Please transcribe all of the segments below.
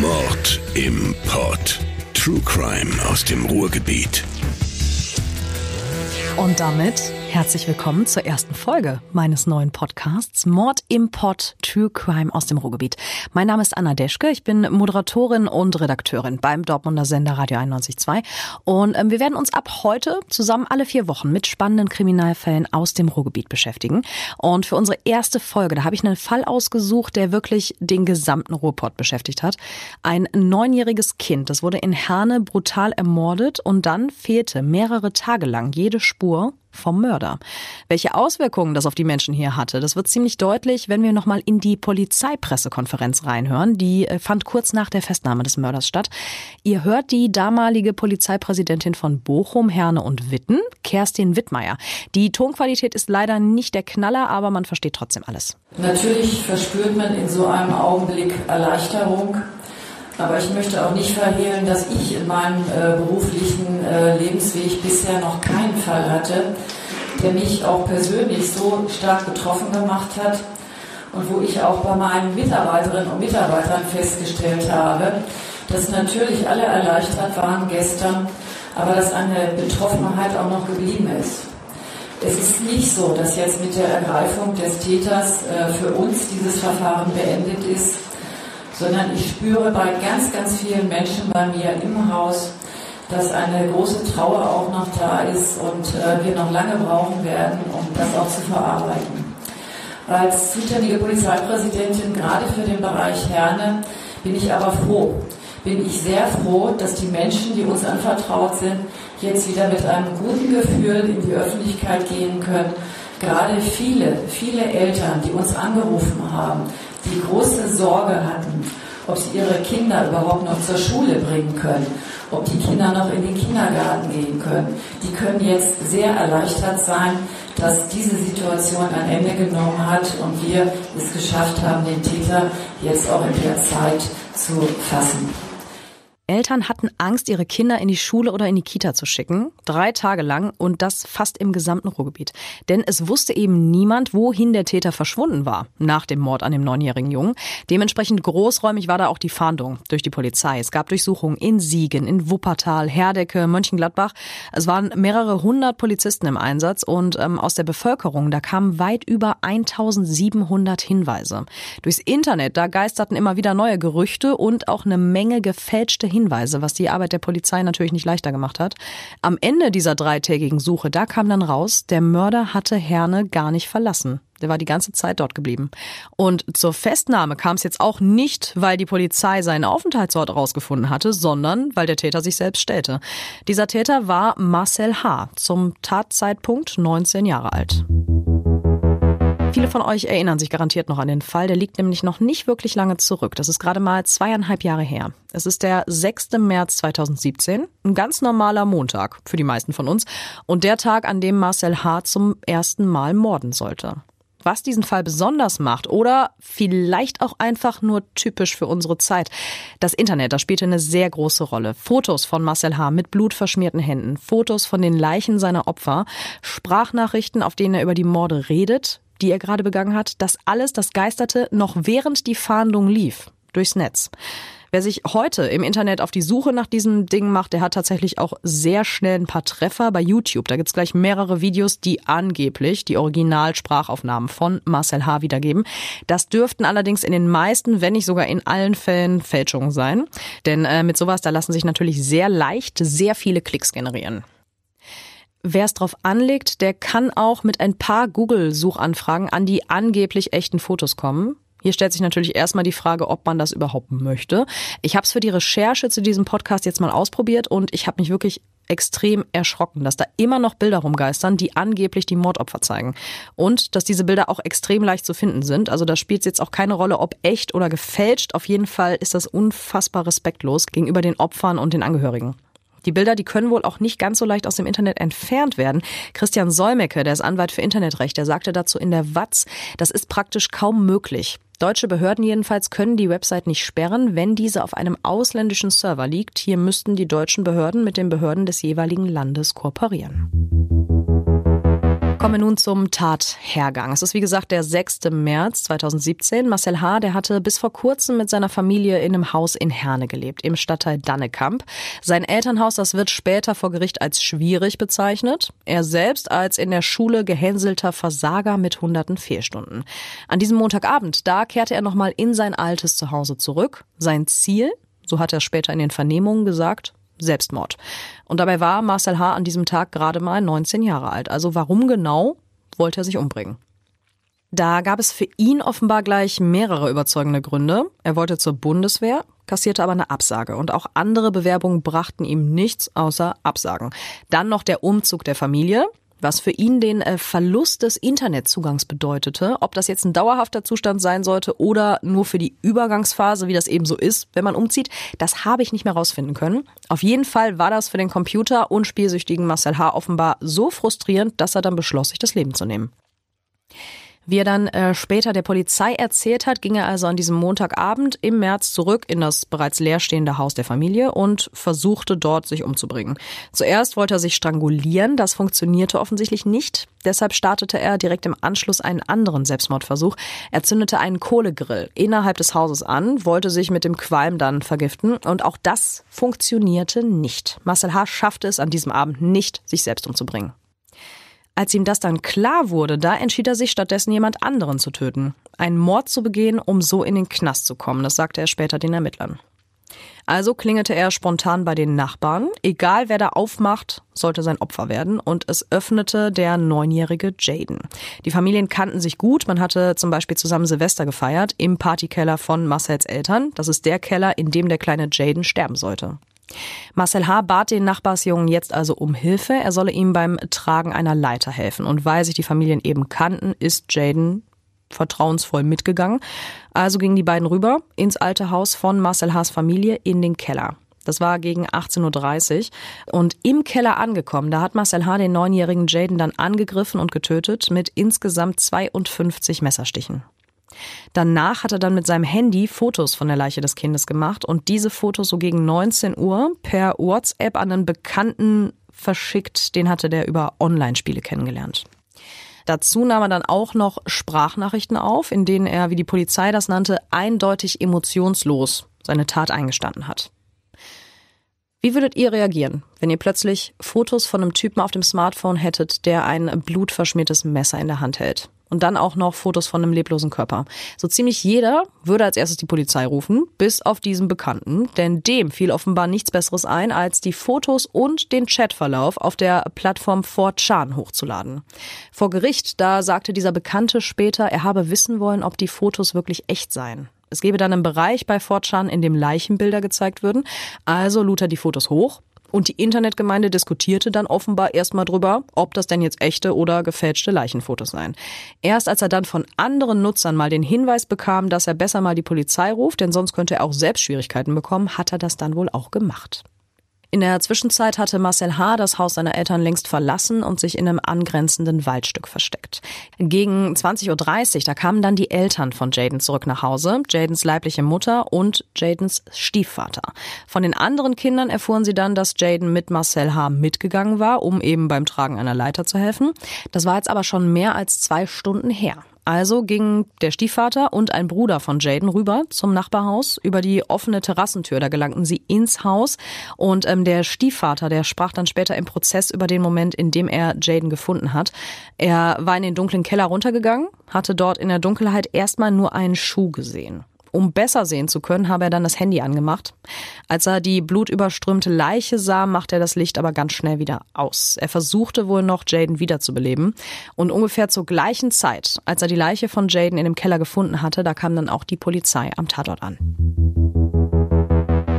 Mord im Pod. True Crime aus dem Ruhrgebiet. Und damit herzlich willkommen zur ersten Folge meines neuen Podcasts Mord im Pod True Crime aus dem Ruhrgebiet. Mein Name ist Anna Deschke, ich bin Moderatorin und Redakteurin beim Dortmunder Sender Radio 91.2 und ähm, wir werden uns ab heute zusammen alle vier Wochen mit spannenden Kriminalfällen aus dem Ruhrgebiet beschäftigen. Und für unsere erste Folge, da habe ich einen Fall ausgesucht, der wirklich den gesamten Ruhrpott beschäftigt hat. Ein neunjähriges Kind, das wurde in Herne brutal ermordet und dann fehlte mehrere Tage lang jede Spur Spur vom Mörder. Welche Auswirkungen das auf die Menschen hier hatte, das wird ziemlich deutlich, wenn wir nochmal in die Polizeipressekonferenz reinhören. Die äh, fand kurz nach der Festnahme des Mörders statt. Ihr hört die damalige Polizeipräsidentin von Bochum, Herne und Witten, Kerstin Wittmeier. Die Tonqualität ist leider nicht der Knaller, aber man versteht trotzdem alles. Natürlich verspürt man in so einem Augenblick Erleichterung, aber ich möchte auch nicht verhehlen, dass ich in meinem äh, beruflichen äh, Lebensweg bisher noch keinen Fall hatte, der mich auch persönlich so stark betroffen gemacht hat und wo ich auch bei meinen Mitarbeiterinnen und Mitarbeitern festgestellt habe, dass natürlich alle erleichtert waren gestern, aber dass eine Betroffenheit auch noch geblieben ist. Es ist nicht so, dass jetzt mit der Ergreifung des Täters äh, für uns dieses Verfahren beendet ist sondern ich spüre bei ganz, ganz vielen Menschen bei mir im Haus, dass eine große Trauer auch noch da ist und äh, wir noch lange brauchen werden, um das auch zu verarbeiten. Als zuständige Polizeipräsidentin gerade für den Bereich Herne bin ich aber froh, bin ich sehr froh, dass die Menschen, die uns anvertraut sind, jetzt wieder mit einem guten Gefühl in die Öffentlichkeit gehen können. Gerade viele, viele Eltern, die uns angerufen haben, die große Sorge hatten, ob sie ihre Kinder überhaupt noch zur Schule bringen können, ob die Kinder noch in den Kindergarten gehen können. Die können jetzt sehr erleichtert sein, dass diese Situation ein Ende genommen hat und wir es geschafft haben, den Täter jetzt auch in der Zeit zu fassen. Eltern hatten Angst, ihre Kinder in die Schule oder in die Kita zu schicken, drei Tage lang und das fast im gesamten Ruhrgebiet. Denn es wusste eben niemand, wohin der Täter verschwunden war nach dem Mord an dem neunjährigen Jungen. Dementsprechend großräumig war da auch die Fahndung durch die Polizei. Es gab Durchsuchungen in Siegen, in Wuppertal, Herdecke, Mönchengladbach. Es waren mehrere hundert Polizisten im Einsatz und ähm, aus der Bevölkerung, da kamen weit über 1700 Hinweise. Durchs Internet, da geisterten immer wieder neue Gerüchte und auch eine Menge gefälschte Hinweise Hinweise, was die Arbeit der Polizei natürlich nicht leichter gemacht hat. Am Ende dieser dreitägigen Suche, da kam dann raus, der Mörder hatte Herne gar nicht verlassen. Der war die ganze Zeit dort geblieben. Und zur Festnahme kam es jetzt auch nicht, weil die Polizei seinen Aufenthaltsort herausgefunden hatte, sondern weil der Täter sich selbst stellte. Dieser Täter war Marcel H., zum Tatzeitpunkt 19 Jahre alt. Viele von euch erinnern sich garantiert noch an den Fall. Der liegt nämlich noch nicht wirklich lange zurück. Das ist gerade mal zweieinhalb Jahre her. Es ist der 6. März 2017, ein ganz normaler Montag für die meisten von uns und der Tag, an dem Marcel H. zum ersten Mal morden sollte. Was diesen Fall besonders macht oder vielleicht auch einfach nur typisch für unsere Zeit. Das Internet, das spielte eine sehr große Rolle. Fotos von Marcel H. mit blutverschmierten Händen, Fotos von den Leichen seiner Opfer, Sprachnachrichten, auf denen er über die Morde redet, die er gerade begangen hat, das alles, das geisterte noch während die Fahndung lief, durchs Netz. Wer sich heute im Internet auf die Suche nach diesem Ding macht, der hat tatsächlich auch sehr schnell ein paar Treffer bei YouTube. Da gibt's gleich mehrere Videos, die angeblich die Originalsprachaufnahmen von Marcel H. wiedergeben. Das dürften allerdings in den meisten, wenn nicht sogar in allen Fällen Fälschungen sein. Denn äh, mit sowas, da lassen sich natürlich sehr leicht sehr viele Klicks generieren. Wer es drauf anlegt, der kann auch mit ein paar Google-Suchanfragen an die angeblich echten Fotos kommen. Hier stellt sich natürlich erstmal die Frage, ob man das überhaupt möchte. Ich habe es für die Recherche zu diesem Podcast jetzt mal ausprobiert und ich habe mich wirklich extrem erschrocken, dass da immer noch Bilder rumgeistern, die angeblich die Mordopfer zeigen. Und dass diese Bilder auch extrem leicht zu finden sind. Also da spielt es jetzt auch keine Rolle, ob echt oder gefälscht. Auf jeden Fall ist das unfassbar respektlos gegenüber den Opfern und den Angehörigen. Die Bilder, die können wohl auch nicht ganz so leicht aus dem Internet entfernt werden. Christian Solmecke, der ist Anwalt für Internetrecht, der sagte dazu in der Watz, das ist praktisch kaum möglich. Deutsche Behörden jedenfalls können die Website nicht sperren, wenn diese auf einem ausländischen Server liegt. Hier müssten die deutschen Behörden mit den Behörden des jeweiligen Landes kooperieren. Kommen wir nun zum Tathergang. Es ist wie gesagt der 6. März 2017. Marcel H., der hatte bis vor kurzem mit seiner Familie in einem Haus in Herne gelebt, im Stadtteil Dannekamp. Sein Elternhaus, das wird später vor Gericht als schwierig bezeichnet. Er selbst als in der Schule gehänselter Versager mit hunderten Fehlstunden. An diesem Montagabend, da kehrte er nochmal in sein altes Zuhause zurück. Sein Ziel, so hat er später in den Vernehmungen gesagt, Selbstmord. Und dabei war Marcel H. an diesem Tag gerade mal 19 Jahre alt. Also warum genau wollte er sich umbringen? Da gab es für ihn offenbar gleich mehrere überzeugende Gründe. Er wollte zur Bundeswehr, kassierte aber eine Absage und auch andere Bewerbungen brachten ihm nichts außer Absagen. Dann noch der Umzug der Familie was für ihn den äh, Verlust des Internetzugangs bedeutete. Ob das jetzt ein dauerhafter Zustand sein sollte oder nur für die Übergangsphase, wie das eben so ist, wenn man umzieht, das habe ich nicht mehr rausfinden können. Auf jeden Fall war das für den Computer- und spielsüchtigen Marcel H. offenbar so frustrierend, dass er dann beschloss, sich das Leben zu nehmen. Wie er dann äh, später der Polizei erzählt hat, ging er also an diesem Montagabend im März zurück in das bereits leerstehende Haus der Familie und versuchte dort sich umzubringen. Zuerst wollte er sich strangulieren, das funktionierte offensichtlich nicht. Deshalb startete er direkt im Anschluss einen anderen Selbstmordversuch. Er zündete einen Kohlegrill innerhalb des Hauses an, wollte sich mit dem Qualm dann vergiften und auch das funktionierte nicht. Marcel H. schaffte es an diesem Abend nicht, sich selbst umzubringen. Als ihm das dann klar wurde, da entschied er sich stattdessen jemand anderen zu töten. Einen Mord zu begehen, um so in den Knast zu kommen, das sagte er später den Ermittlern. Also klingelte er spontan bei den Nachbarn. Egal wer da aufmacht, sollte sein Opfer werden. Und es öffnete der neunjährige Jaden. Die Familien kannten sich gut. Man hatte zum Beispiel zusammen Silvester gefeiert im Partykeller von Marcels Eltern. Das ist der Keller, in dem der kleine Jaden sterben sollte. Marcel H. bat den Nachbarsjungen jetzt also um Hilfe. Er solle ihm beim Tragen einer Leiter helfen. Und weil sich die Familien eben kannten, ist Jaden vertrauensvoll mitgegangen. Also gingen die beiden rüber ins alte Haus von Marcel H.'s Familie in den Keller. Das war gegen 18.30 Uhr. Und im Keller angekommen, da hat Marcel H. den neunjährigen Jaden dann angegriffen und getötet mit insgesamt 52 Messerstichen. Danach hat er dann mit seinem Handy Fotos von der Leiche des Kindes gemacht und diese Fotos so gegen 19 Uhr per WhatsApp an einen Bekannten verschickt. Den hatte der über Online-Spiele kennengelernt. Dazu nahm er dann auch noch Sprachnachrichten auf, in denen er, wie die Polizei das nannte, eindeutig emotionslos seine Tat eingestanden hat. Wie würdet ihr reagieren, wenn ihr plötzlich Fotos von einem Typen auf dem Smartphone hättet, der ein blutverschmiertes Messer in der Hand hält? Und dann auch noch Fotos von einem leblosen Körper. So ziemlich jeder würde als erstes die Polizei rufen, bis auf diesen Bekannten, denn dem fiel offenbar nichts Besseres ein, als die Fotos und den Chatverlauf auf der Plattform 4chan hochzuladen. Vor Gericht, da sagte dieser Bekannte später, er habe wissen wollen, ob die Fotos wirklich echt seien. Es gebe dann einen Bereich bei 4chan, in dem Leichenbilder gezeigt würden. Also lud er die Fotos hoch, und die Internetgemeinde diskutierte dann offenbar erstmal drüber, ob das denn jetzt echte oder gefälschte Leichenfotos seien. Erst als er dann von anderen Nutzern mal den Hinweis bekam, dass er besser mal die Polizei ruft, denn sonst könnte er auch selbst Schwierigkeiten bekommen, hat er das dann wohl auch gemacht. In der Zwischenzeit hatte Marcel H. das Haus seiner Eltern längst verlassen und sich in einem angrenzenden Waldstück versteckt. Gegen 20.30 Uhr, da kamen dann die Eltern von Jaden zurück nach Hause, Jadens leibliche Mutter und Jadens Stiefvater. Von den anderen Kindern erfuhren sie dann, dass Jaden mit Marcel H. mitgegangen war, um eben beim Tragen einer Leiter zu helfen. Das war jetzt aber schon mehr als zwei Stunden her. Also gingen der Stiefvater und ein Bruder von Jaden rüber zum Nachbarhaus über die offene Terrassentür. Da gelangten sie ins Haus und ähm, der Stiefvater, der sprach dann später im Prozess über den Moment, in dem er Jaden gefunden hat. Er war in den dunklen Keller runtergegangen, hatte dort in der Dunkelheit erstmal nur einen Schuh gesehen. Um besser sehen zu können, habe er dann das Handy angemacht. Als er die blutüberströmte Leiche sah, machte er das Licht aber ganz schnell wieder aus. Er versuchte wohl noch, Jaden wiederzubeleben. Und ungefähr zur gleichen Zeit, als er die Leiche von Jaden in dem Keller gefunden hatte, da kam dann auch die Polizei am Tatort an.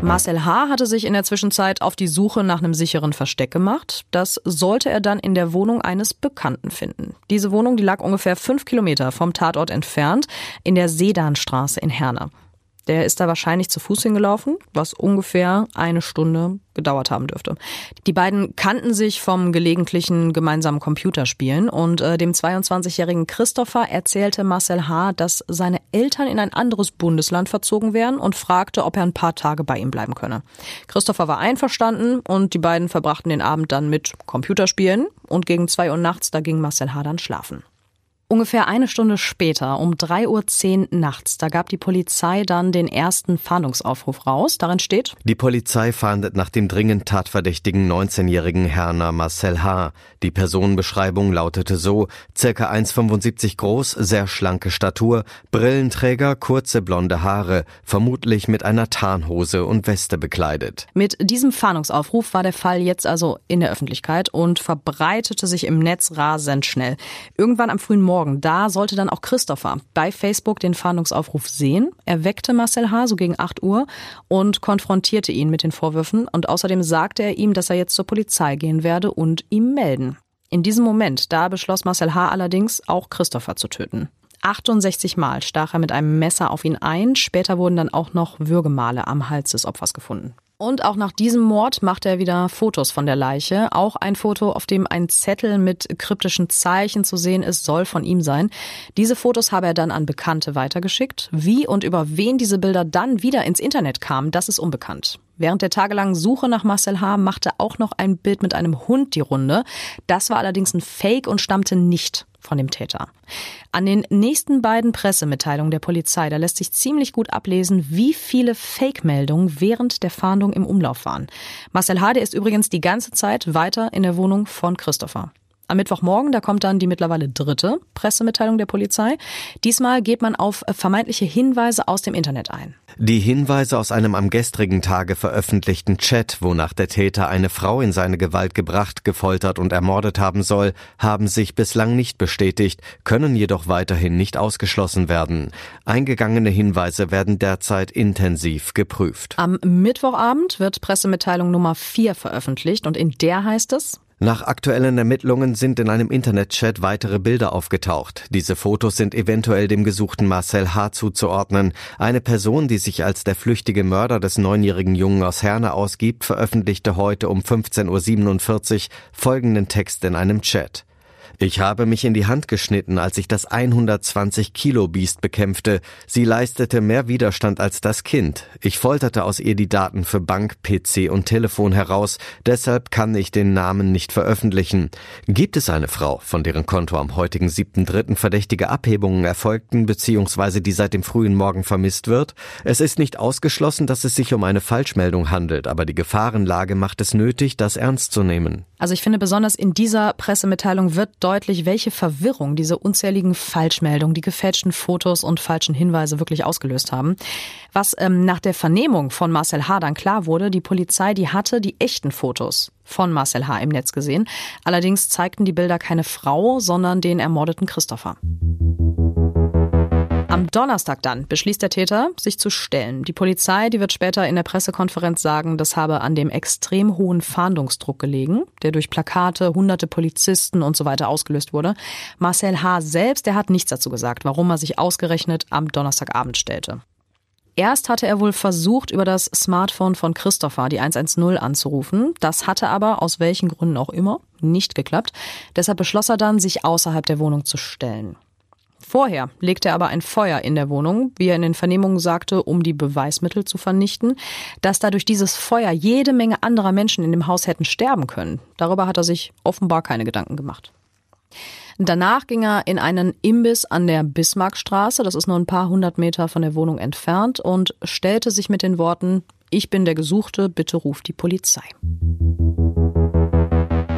Marcel H. hatte sich in der Zwischenzeit auf die Suche nach einem sicheren Versteck gemacht. Das sollte er dann in der Wohnung eines Bekannten finden. Diese Wohnung, die lag ungefähr fünf Kilometer vom Tatort entfernt in der Sedanstraße in Herne. Der ist da wahrscheinlich zu Fuß hingelaufen, was ungefähr eine Stunde gedauert haben dürfte. Die beiden kannten sich vom gelegentlichen gemeinsamen Computerspielen und äh, dem 22-jährigen Christopher erzählte Marcel H., dass seine Eltern in ein anderes Bundesland verzogen wären und fragte, ob er ein paar Tage bei ihm bleiben könne. Christopher war einverstanden und die beiden verbrachten den Abend dann mit Computerspielen und gegen zwei Uhr nachts, da ging Marcel H. dann schlafen. Ungefähr eine Stunde später, um 3.10 Uhr nachts, da gab die Polizei dann den ersten Fahndungsaufruf raus. Darin steht, Die Polizei fahndet nach dem dringend tatverdächtigen 19-jährigen Herner Marcel H. Die Personenbeschreibung lautete so, circa 1,75 groß, sehr schlanke Statur, Brillenträger, kurze blonde Haare, vermutlich mit einer Tarnhose und Weste bekleidet. Mit diesem Fahndungsaufruf war der Fall jetzt also in der Öffentlichkeit und verbreitete sich im Netz rasend schnell. Irgendwann am frühen Morgen Morgen. Da sollte dann auch Christopher bei Facebook den Fahndungsaufruf sehen. Er weckte Marcel H. so gegen 8 Uhr und konfrontierte ihn mit den Vorwürfen. Und außerdem sagte er ihm, dass er jetzt zur Polizei gehen werde und ihm melden. In diesem Moment, da beschloss Marcel H. allerdings, auch Christopher zu töten. 68 Mal stach er mit einem Messer auf ihn ein. Später wurden dann auch noch Würgemale am Hals des Opfers gefunden. Und auch nach diesem Mord macht er wieder Fotos von der Leiche. Auch ein Foto, auf dem ein Zettel mit kryptischen Zeichen zu sehen ist, soll von ihm sein. Diese Fotos habe er dann an Bekannte weitergeschickt. Wie und über wen diese Bilder dann wieder ins Internet kamen, das ist unbekannt. Während der tagelangen Suche nach Marcel H. machte auch noch ein Bild mit einem Hund die Runde. Das war allerdings ein Fake und stammte nicht von dem Täter. An den nächsten beiden Pressemitteilungen der Polizei, da lässt sich ziemlich gut ablesen, wie viele Fake-Meldungen während der Fahndung im Umlauf waren. Marcel H. der ist übrigens die ganze Zeit weiter in der Wohnung von Christopher. Am Mittwochmorgen, da kommt dann die mittlerweile dritte Pressemitteilung der Polizei. Diesmal geht man auf vermeintliche Hinweise aus dem Internet ein. Die Hinweise aus einem am gestrigen Tage veröffentlichten Chat, wonach der Täter eine Frau in seine Gewalt gebracht, gefoltert und ermordet haben soll, haben sich bislang nicht bestätigt, können jedoch weiterhin nicht ausgeschlossen werden. Eingegangene Hinweise werden derzeit intensiv geprüft. Am Mittwochabend wird Pressemitteilung Nummer 4 veröffentlicht und in der heißt es, nach aktuellen Ermittlungen sind in einem Internetchat weitere Bilder aufgetaucht. Diese Fotos sind eventuell dem gesuchten Marcel H. zuzuordnen. Eine Person, die sich als der flüchtige Mörder des neunjährigen Jungen aus Herne ausgibt, veröffentlichte heute um 15.47 Uhr folgenden Text in einem Chat. Ich habe mich in die Hand geschnitten, als ich das 120 Kilo Biest bekämpfte. Sie leistete mehr Widerstand als das Kind. Ich folterte aus ihr die Daten für Bank, PC und Telefon heraus. Deshalb kann ich den Namen nicht veröffentlichen. Gibt es eine Frau, von deren Konto am heutigen 7.3. verdächtige Abhebungen erfolgten, beziehungsweise die seit dem frühen Morgen vermisst wird? Es ist nicht ausgeschlossen, dass es sich um eine Falschmeldung handelt, aber die Gefahrenlage macht es nötig, das ernst zu nehmen. Also ich finde besonders in dieser Pressemitteilung wird deutlich, welche Verwirrung diese unzähligen Falschmeldungen, die gefälschten Fotos und falschen Hinweise wirklich ausgelöst haben. Was ähm, nach der Vernehmung von Marcel H. dann klar wurde, die Polizei, die hatte die echten Fotos von Marcel H. im Netz gesehen. Allerdings zeigten die Bilder keine Frau, sondern den ermordeten Christopher. Am Donnerstag dann beschließt der Täter, sich zu stellen. Die Polizei, die wird später in der Pressekonferenz sagen, das habe an dem extrem hohen Fahndungsdruck gelegen, der durch Plakate, hunderte Polizisten und so weiter ausgelöst wurde. Marcel H. selbst, der hat nichts dazu gesagt, warum er sich ausgerechnet am Donnerstagabend stellte. Erst hatte er wohl versucht, über das Smartphone von Christopher die 110 anzurufen. Das hatte aber, aus welchen Gründen auch immer, nicht geklappt. Deshalb beschloss er dann, sich außerhalb der Wohnung zu stellen. Vorher legte er aber ein Feuer in der Wohnung, wie er in den Vernehmungen sagte, um die Beweismittel zu vernichten. Dass dadurch dieses Feuer jede Menge anderer Menschen in dem Haus hätten sterben können, darüber hat er sich offenbar keine Gedanken gemacht. Danach ging er in einen Imbiss an der Bismarckstraße, das ist nur ein paar hundert Meter von der Wohnung entfernt, und stellte sich mit den Worten Ich bin der Gesuchte, bitte ruft die Polizei.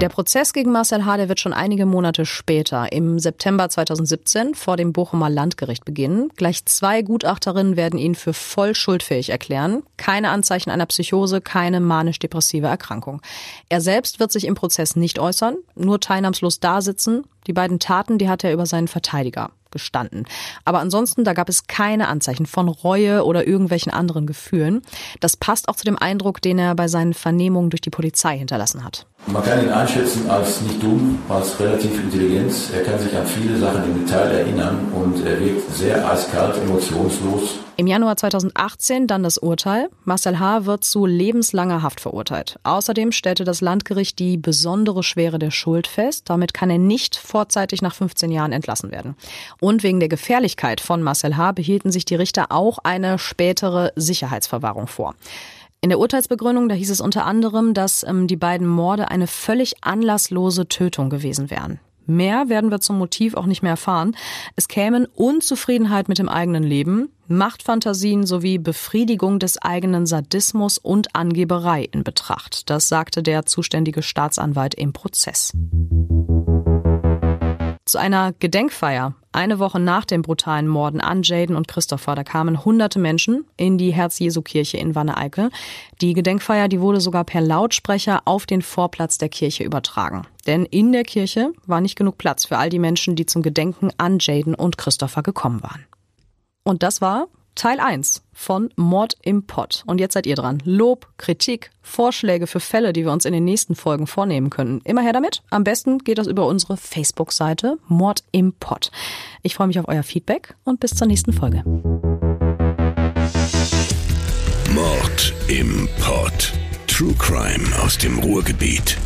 Der Prozess gegen Marcel H. wird schon einige Monate später, im September 2017, vor dem Bochumer Landgericht beginnen. Gleich zwei Gutachterinnen werden ihn für voll schuldfähig erklären. Keine Anzeichen einer Psychose, keine manisch-depressive Erkrankung. Er selbst wird sich im Prozess nicht äußern, nur teilnahmslos dasitzen. Die beiden Taten, die hat er über seinen Verteidiger gestanden. Aber ansonsten, da gab es keine Anzeichen von Reue oder irgendwelchen anderen Gefühlen. Das passt auch zu dem Eindruck, den er bei seinen Vernehmungen durch die Polizei hinterlassen hat. Man kann ihn einschätzen als nicht dumm, als relativ intelligent. Er kann sich an viele Sachen im Detail erinnern und er wirkt sehr eiskalt, emotionslos. Im Januar 2018 dann das Urteil. Marcel H. wird zu lebenslanger Haft verurteilt. Außerdem stellte das Landgericht die besondere Schwere der Schuld fest. Damit kann er nicht vorzeitig nach 15 Jahren entlassen werden. Und wegen der Gefährlichkeit von Marcel H. behielten sich die Richter auch eine spätere Sicherheitsverwahrung vor. In der Urteilsbegründung, da hieß es unter anderem, dass ähm, die beiden Morde eine völlig anlasslose Tötung gewesen wären. Mehr werden wir zum Motiv auch nicht mehr erfahren. Es kämen Unzufriedenheit mit dem eigenen Leben, Machtfantasien sowie Befriedigung des eigenen Sadismus und Angeberei in Betracht. Das sagte der zuständige Staatsanwalt im Prozess. Zu einer Gedenkfeier eine Woche nach den brutalen Morden an Jaden und Christopher, da kamen hunderte Menschen in die Herz-Jesu-Kirche in Wanne-Eickel. Die Gedenkfeier, die wurde sogar per Lautsprecher auf den Vorplatz der Kirche übertragen. Denn in der Kirche war nicht genug Platz für all die Menschen, die zum Gedenken an Jaden und Christopher gekommen waren. Und das war Teil 1 von Mord im Pott. Und jetzt seid ihr dran. Lob, Kritik, Vorschläge für Fälle, die wir uns in den nächsten Folgen vornehmen können. Immer her damit. Am besten geht das über unsere Facebook-Seite Mord im Pott. Ich freue mich auf euer Feedback und bis zur nächsten Folge. Mord im Pott. True Crime aus dem Ruhrgebiet.